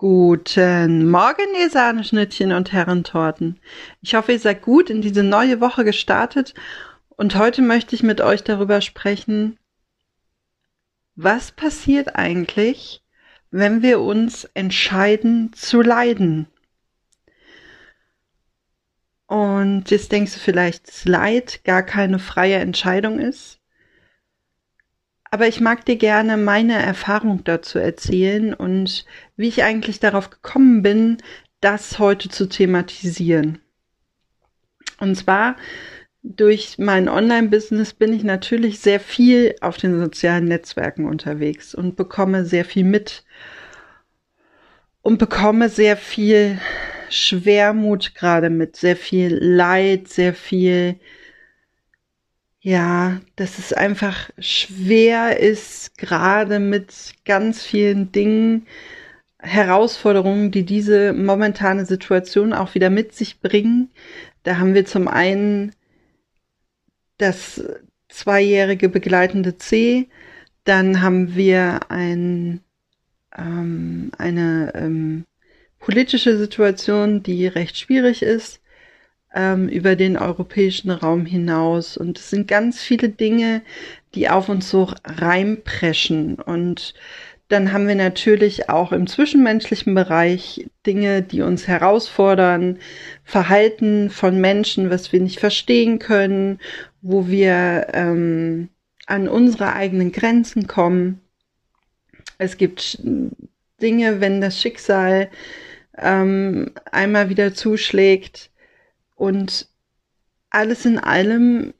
Guten Morgen, ihr Sahneschnittchen und Herrentorten. Ich hoffe, ihr seid gut in diese neue Woche gestartet und heute möchte ich mit euch darüber sprechen, was passiert eigentlich, wenn wir uns entscheiden zu leiden. Und jetzt denkst du vielleicht, dass Leid gar keine freie Entscheidung ist. Aber ich mag dir gerne meine Erfahrung dazu erzählen und wie ich eigentlich darauf gekommen bin, das heute zu thematisieren. Und zwar durch mein Online-Business bin ich natürlich sehr viel auf den sozialen Netzwerken unterwegs und bekomme sehr viel mit und bekomme sehr viel Schwermut gerade mit, sehr viel Leid, sehr viel ja, dass es einfach schwer ist, gerade mit ganz vielen Dingen, Herausforderungen, die diese momentane Situation auch wieder mit sich bringen. Da haben wir zum einen das zweijährige begleitende C, dann haben wir ein, ähm, eine ähm, politische Situation, die recht schwierig ist ähm, über den europäischen Raum hinaus. Und es sind ganz viele Dinge, die auf uns so reinpreschen. Und dann haben wir natürlich auch im zwischenmenschlichen Bereich Dinge, die uns herausfordern, Verhalten von Menschen, was wir nicht verstehen können, wo wir ähm, an unsere eigenen Grenzen kommen. Es gibt Dinge, wenn das Schicksal ähm, einmal wieder zuschlägt, und alles in allem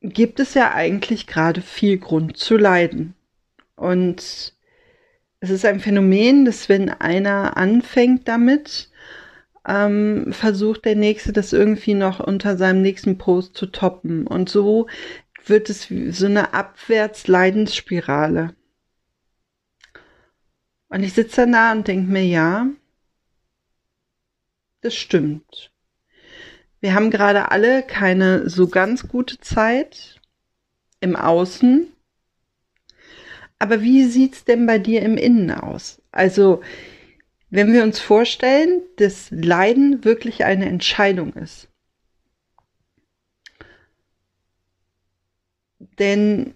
gibt es ja eigentlich gerade viel Grund zu leiden. Und es ist ein Phänomen, dass wenn einer anfängt damit, ähm, versucht der Nächste das irgendwie noch unter seinem nächsten Post zu toppen. Und so wird es so eine Abwärts-Leidensspirale. Und ich sitze da und denke mir, ja, das stimmt. Wir haben gerade alle keine so ganz gute Zeit im Außen. Aber wie sieht's denn bei dir im Innen aus? Also, wenn wir uns vorstellen, dass Leiden wirklich eine Entscheidung ist. Denn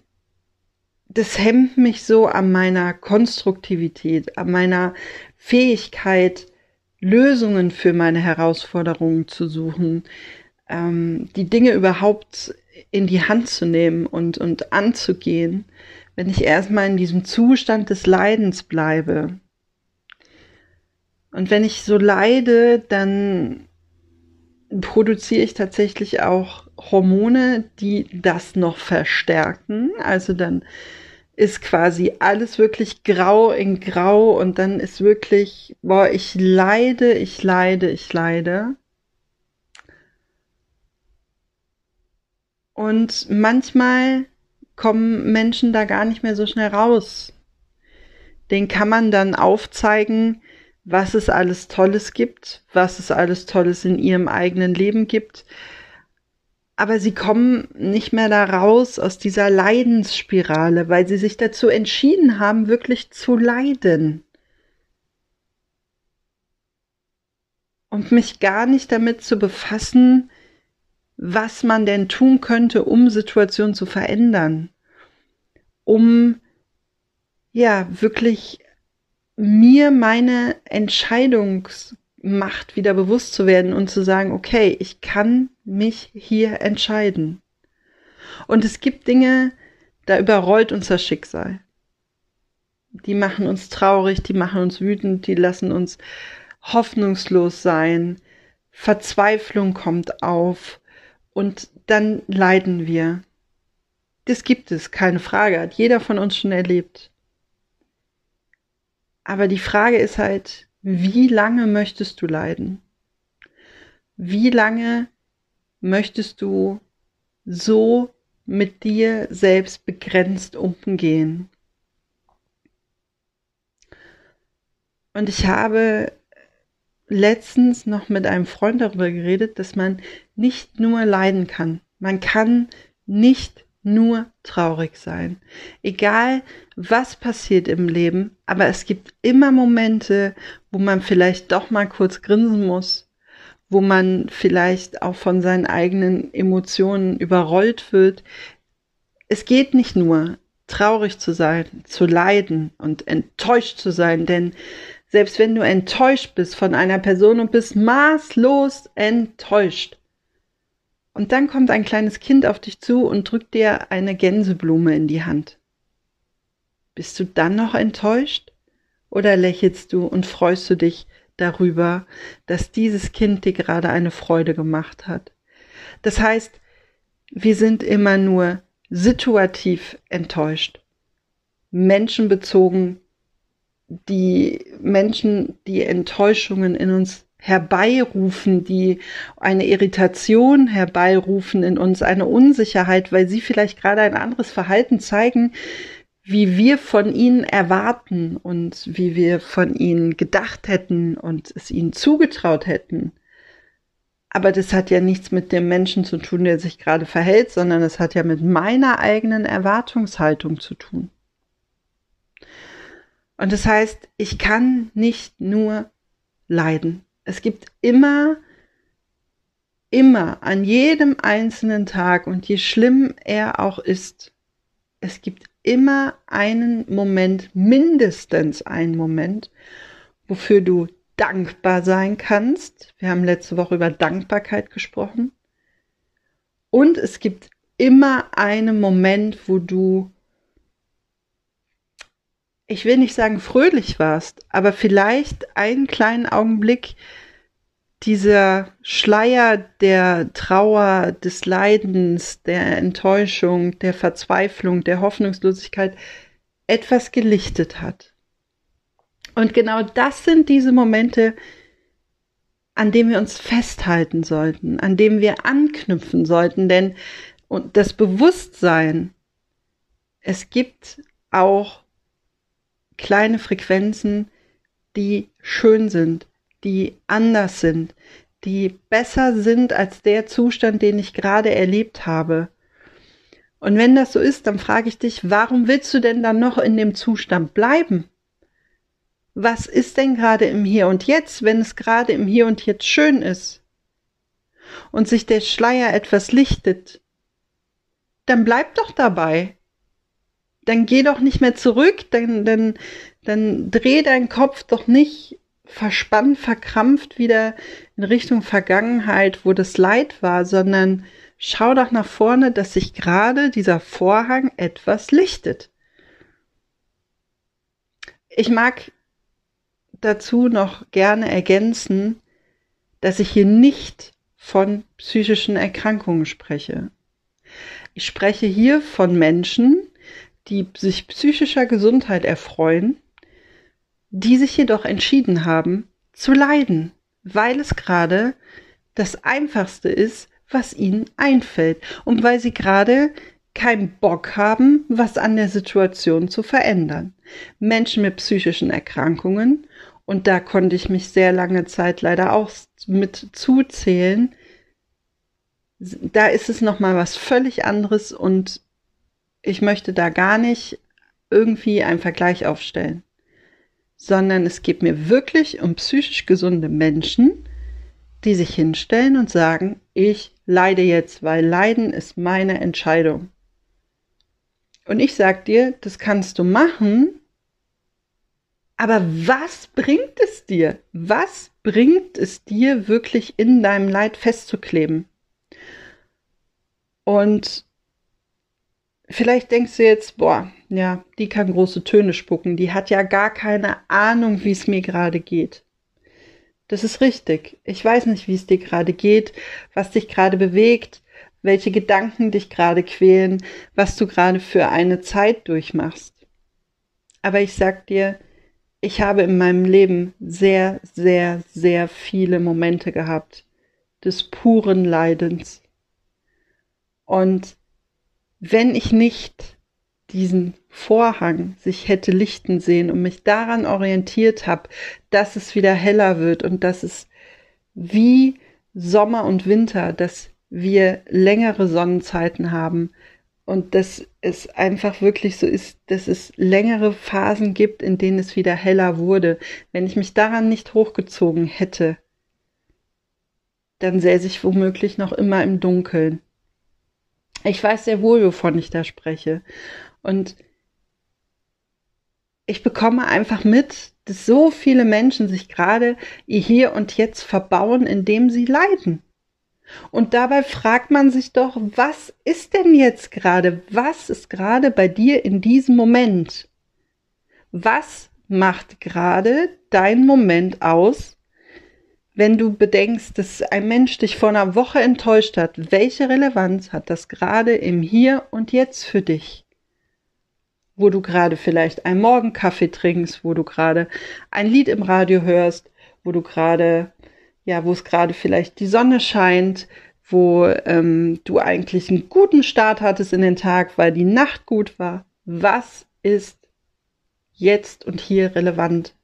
das hemmt mich so an meiner Konstruktivität, an meiner Fähigkeit, Lösungen für meine Herausforderungen zu suchen, ähm, die Dinge überhaupt in die Hand zu nehmen und, und anzugehen, wenn ich erstmal in diesem Zustand des Leidens bleibe. Und wenn ich so leide, dann produziere ich tatsächlich auch Hormone, die das noch verstärken. Also dann ist quasi alles wirklich grau in grau und dann ist wirklich, boah, ich leide, ich leide, ich leide. Und manchmal kommen Menschen da gar nicht mehr so schnell raus. Den kann man dann aufzeigen, was es alles Tolles gibt, was es alles Tolles in ihrem eigenen Leben gibt, aber sie kommen nicht mehr da raus aus dieser Leidensspirale, weil sie sich dazu entschieden haben, wirklich zu leiden. Und mich gar nicht damit zu befassen, was man denn tun könnte, um Situationen zu verändern, um ja wirklich mir meine Entscheidungs Macht wieder bewusst zu werden und zu sagen, okay, ich kann mich hier entscheiden. Und es gibt Dinge, da überrollt uns das Schicksal. Die machen uns traurig, die machen uns wütend, die lassen uns hoffnungslos sein. Verzweiflung kommt auf und dann leiden wir. Das gibt es, keine Frage, hat jeder von uns schon erlebt. Aber die Frage ist halt, wie lange möchtest du leiden? Wie lange möchtest du so mit dir selbst begrenzt umgehen? Und ich habe letztens noch mit einem Freund darüber geredet, dass man nicht nur leiden kann. Man kann nicht nur traurig sein. Egal, was passiert im Leben, aber es gibt immer Momente, wo man vielleicht doch mal kurz grinsen muss, wo man vielleicht auch von seinen eigenen Emotionen überrollt wird. Es geht nicht nur traurig zu sein, zu leiden und enttäuscht zu sein, denn selbst wenn du enttäuscht bist von einer Person und bist maßlos enttäuscht, und dann kommt ein kleines Kind auf dich zu und drückt dir eine Gänseblume in die Hand. Bist du dann noch enttäuscht? Oder lächelst du und freust du dich darüber, dass dieses Kind dir gerade eine Freude gemacht hat? Das heißt, wir sind immer nur situativ enttäuscht. Menschenbezogen, die Menschen, die Enttäuschungen in uns herbeirufen, die eine Irritation herbeirufen in uns, eine Unsicherheit, weil sie vielleicht gerade ein anderes Verhalten zeigen, wie wir von ihnen erwarten und wie wir von ihnen gedacht hätten und es ihnen zugetraut hätten. Aber das hat ja nichts mit dem Menschen zu tun, der sich gerade verhält, sondern es hat ja mit meiner eigenen Erwartungshaltung zu tun. Und das heißt, ich kann nicht nur leiden. Es gibt immer, immer an jedem einzelnen Tag und je schlimm er auch ist, es gibt immer einen Moment, mindestens einen Moment, wofür du dankbar sein kannst. Wir haben letzte Woche über Dankbarkeit gesprochen. Und es gibt immer einen Moment, wo du, ich will nicht sagen fröhlich warst, aber vielleicht einen kleinen Augenblick dieser Schleier der Trauer, des Leidens, der Enttäuschung, der Verzweiflung, der Hoffnungslosigkeit etwas gelichtet hat. Und genau das sind diese Momente, an denen wir uns festhalten sollten, an denen wir anknüpfen sollten, denn das Bewusstsein, es gibt auch kleine Frequenzen, die schön sind, die anders sind, die besser sind als der Zustand, den ich gerade erlebt habe. Und wenn das so ist, dann frage ich dich, warum willst du denn dann noch in dem Zustand bleiben? Was ist denn gerade im Hier und Jetzt, wenn es gerade im Hier und Jetzt schön ist und sich der Schleier etwas lichtet? Dann bleib doch dabei. Dann geh doch nicht mehr zurück, dann, dann, dann dreh deinen Kopf doch nicht verspannt, verkrampft wieder in Richtung Vergangenheit, wo das Leid war, sondern schau doch nach vorne, dass sich gerade dieser Vorhang etwas lichtet. Ich mag dazu noch gerne ergänzen, dass ich hier nicht von psychischen Erkrankungen spreche. Ich spreche hier von Menschen, die sich psychischer Gesundheit erfreuen die sich jedoch entschieden haben zu leiden, weil es gerade das Einfachste ist, was ihnen einfällt und weil sie gerade keinen Bock haben, was an der Situation zu verändern. Menschen mit psychischen Erkrankungen, und da konnte ich mich sehr lange Zeit leider auch mit zuzählen, da ist es nochmal was völlig anderes und ich möchte da gar nicht irgendwie einen Vergleich aufstellen sondern es geht mir wirklich um psychisch gesunde Menschen, die sich hinstellen und sagen, ich leide jetzt, weil Leiden ist meine Entscheidung. Und ich sag dir, das kannst du machen, aber was bringt es dir? Was bringt es dir wirklich in deinem Leid festzukleben? Und vielleicht denkst du jetzt, boah, ja, die kann große Töne spucken. Die hat ja gar keine Ahnung, wie es mir gerade geht. Das ist richtig. Ich weiß nicht, wie es dir gerade geht, was dich gerade bewegt, welche Gedanken dich gerade quälen, was du gerade für eine Zeit durchmachst. Aber ich sag dir, ich habe in meinem Leben sehr, sehr, sehr viele Momente gehabt des puren Leidens. Und wenn ich nicht diesen Vorhang sich hätte lichten sehen und mich daran orientiert habe, dass es wieder heller wird und dass es wie Sommer und Winter, dass wir längere Sonnenzeiten haben und dass es einfach wirklich so ist, dass es längere Phasen gibt, in denen es wieder heller wurde. Wenn ich mich daran nicht hochgezogen hätte, dann säße ich womöglich noch immer im Dunkeln. Ich weiß sehr wohl, wovon ich da spreche. Und ich bekomme einfach mit, dass so viele Menschen sich gerade ihr Hier und Jetzt verbauen, indem sie leiden. Und dabei fragt man sich doch, was ist denn jetzt gerade? Was ist gerade bei dir in diesem Moment? Was macht gerade dein Moment aus, wenn du bedenkst, dass ein Mensch dich vor einer Woche enttäuscht hat? Welche Relevanz hat das gerade im Hier und Jetzt für dich? Wo du gerade vielleicht einen Morgenkaffee trinkst, wo du gerade ein Lied im Radio hörst, wo du gerade ja, wo es gerade vielleicht die Sonne scheint, wo ähm, du eigentlich einen guten Start hattest in den Tag, weil die Nacht gut war. Was ist jetzt und hier relevant?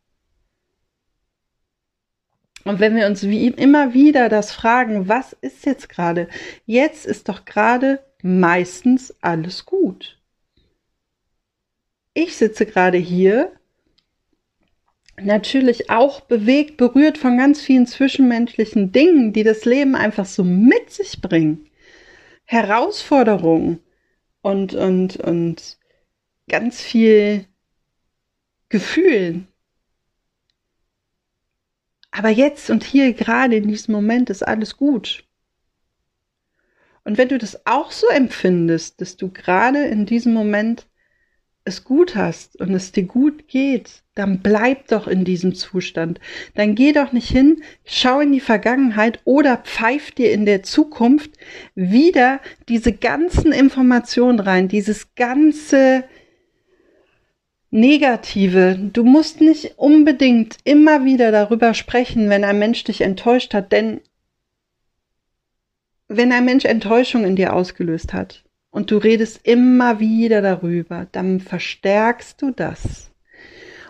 Und wenn wir uns wie immer wieder das fragen, was ist jetzt gerade? Jetzt ist doch gerade meistens alles gut. Ich sitze gerade hier natürlich auch bewegt, berührt von ganz vielen zwischenmenschlichen Dingen, die das Leben einfach so mit sich bringen. Herausforderungen und, und, und ganz viel Gefühlen. Aber jetzt und hier, gerade in diesem Moment, ist alles gut. Und wenn du das auch so empfindest, dass du gerade in diesem Moment es gut hast und es dir gut geht, dann bleib doch in diesem Zustand. Dann geh doch nicht hin, schau in die Vergangenheit oder pfeif dir in der Zukunft wieder diese ganzen Informationen rein, dieses ganze Negative. Du musst nicht unbedingt immer wieder darüber sprechen, wenn ein Mensch dich enttäuscht hat, denn wenn ein Mensch Enttäuschung in dir ausgelöst hat, und du redest immer wieder darüber, dann verstärkst du das.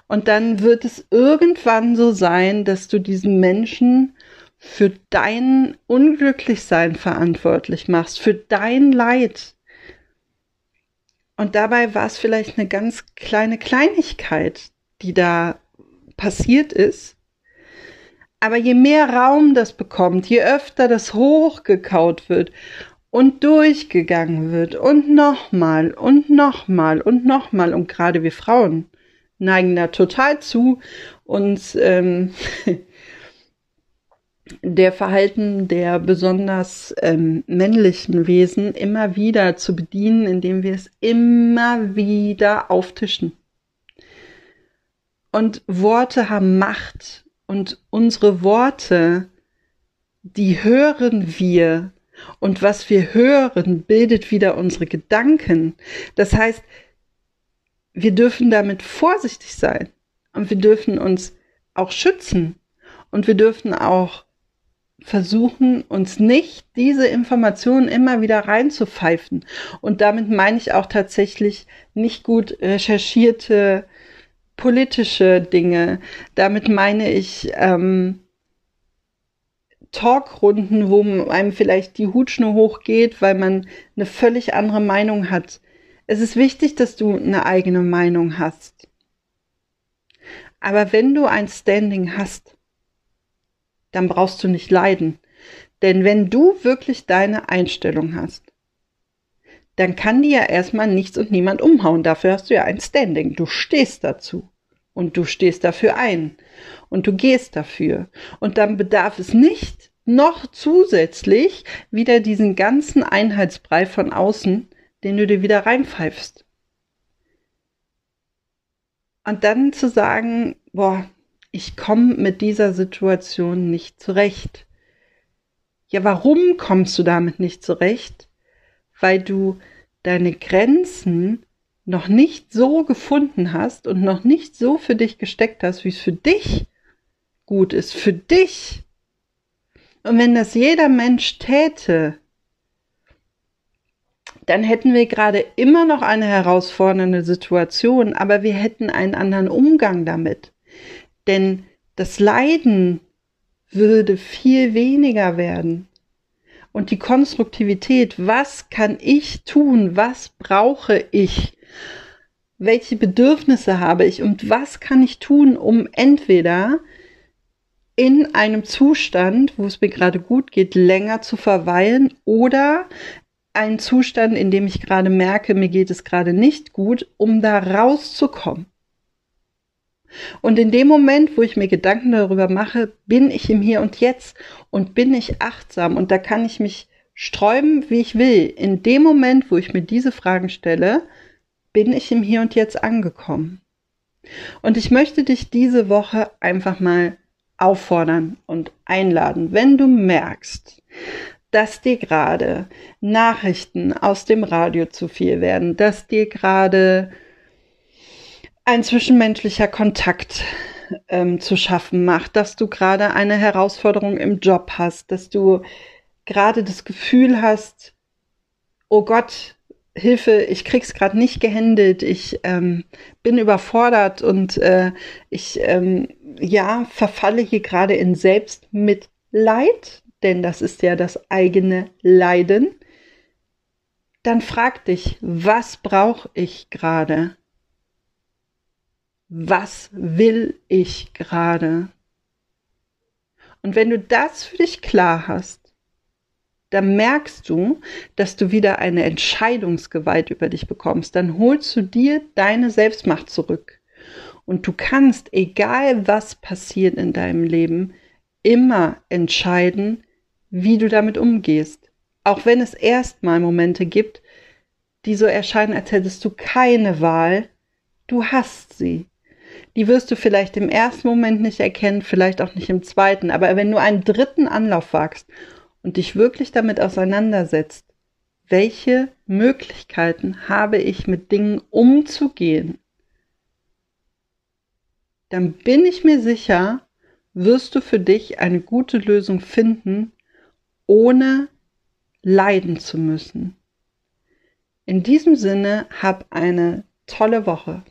Und dann wird es irgendwann so sein, dass du diesen Menschen für dein Unglücklichsein verantwortlich machst, für dein Leid. Und dabei war es vielleicht eine ganz kleine Kleinigkeit, die da passiert ist. Aber je mehr Raum das bekommt, je öfter das hochgekaut wird und durchgegangen wird und nochmal und nochmal und nochmal. Und gerade wir Frauen neigen da total zu, uns ähm, der Verhalten der besonders ähm, männlichen Wesen immer wieder zu bedienen, indem wir es immer wieder auftischen. Und Worte haben Macht und unsere Worte, die hören wir und was wir hören, bildet wieder unsere Gedanken. Das heißt, wir dürfen damit vorsichtig sein und wir dürfen uns auch schützen und wir dürfen auch versuchen, uns nicht diese Informationen immer wieder reinzupfeifen. Und damit meine ich auch tatsächlich nicht gut recherchierte politische Dinge. Damit meine ich ähm, Talkrunden, wo einem vielleicht die Hutschnur hochgeht, weil man eine völlig andere Meinung hat. Es ist wichtig, dass du eine eigene Meinung hast. Aber wenn du ein Standing hast, dann brauchst du nicht leiden. Denn wenn du wirklich deine Einstellung hast, dann kann dir ja erstmal nichts und niemand umhauen. Dafür hast du ja ein Standing. Du stehst dazu. Und du stehst dafür ein. Und du gehst dafür. Und dann bedarf es nicht noch zusätzlich wieder diesen ganzen Einheitsbrei von außen, den du dir wieder reinpfeifst. Und dann zu sagen, boah, ich komme mit dieser Situation nicht zurecht. Ja, warum kommst du damit nicht zurecht? Weil du deine Grenzen noch nicht so gefunden hast und noch nicht so für dich gesteckt hast, wie es für dich gut ist, für dich und wenn das jeder Mensch täte, dann hätten wir gerade immer noch eine herausfordernde Situation, aber wir hätten einen anderen Umgang damit. Denn das Leiden würde viel weniger werden. und die Konstruktivität, was kann ich tun, was brauche ich, welche Bedürfnisse habe ich und was kann ich tun, um entweder in einem Zustand, wo es mir gerade gut geht, länger zu verweilen oder einen Zustand, in dem ich gerade merke, mir geht es gerade nicht gut, um da rauszukommen. Und in dem Moment, wo ich mir Gedanken darüber mache, bin ich im Hier und Jetzt und bin ich achtsam und da kann ich mich sträuben, wie ich will. In dem Moment, wo ich mir diese Fragen stelle, bin ich im Hier und Jetzt angekommen. Und ich möchte dich diese Woche einfach mal auffordern und einladen, wenn du merkst, dass dir gerade Nachrichten aus dem Radio zu viel werden, dass dir gerade ein zwischenmenschlicher Kontakt ähm, zu schaffen macht, dass du gerade eine Herausforderung im Job hast, dass du gerade das Gefühl hast, oh Gott, Hilfe, ich krieg's gerade nicht gehandelt, ich ähm, bin überfordert und äh, ich ähm, ja verfalle hier gerade in Selbstmitleid, denn das ist ja das eigene Leiden. Dann frag dich, was brauche ich gerade? Was will ich gerade? Und wenn du das für dich klar hast, dann merkst du, dass du wieder eine Entscheidungsgewalt über dich bekommst. Dann holst du dir deine Selbstmacht zurück. Und du kannst, egal was passiert in deinem Leben, immer entscheiden, wie du damit umgehst. Auch wenn es erstmal Momente gibt, die so erscheinen, als hättest du keine Wahl, du hast sie die wirst du vielleicht im ersten Moment nicht erkennen, vielleicht auch nicht im zweiten. Aber wenn du einen dritten Anlauf wagst und dich wirklich damit auseinandersetzt, welche Möglichkeiten habe ich mit Dingen umzugehen, dann bin ich mir sicher, wirst du für dich eine gute Lösung finden, ohne leiden zu müssen. In diesem Sinne, hab eine tolle Woche.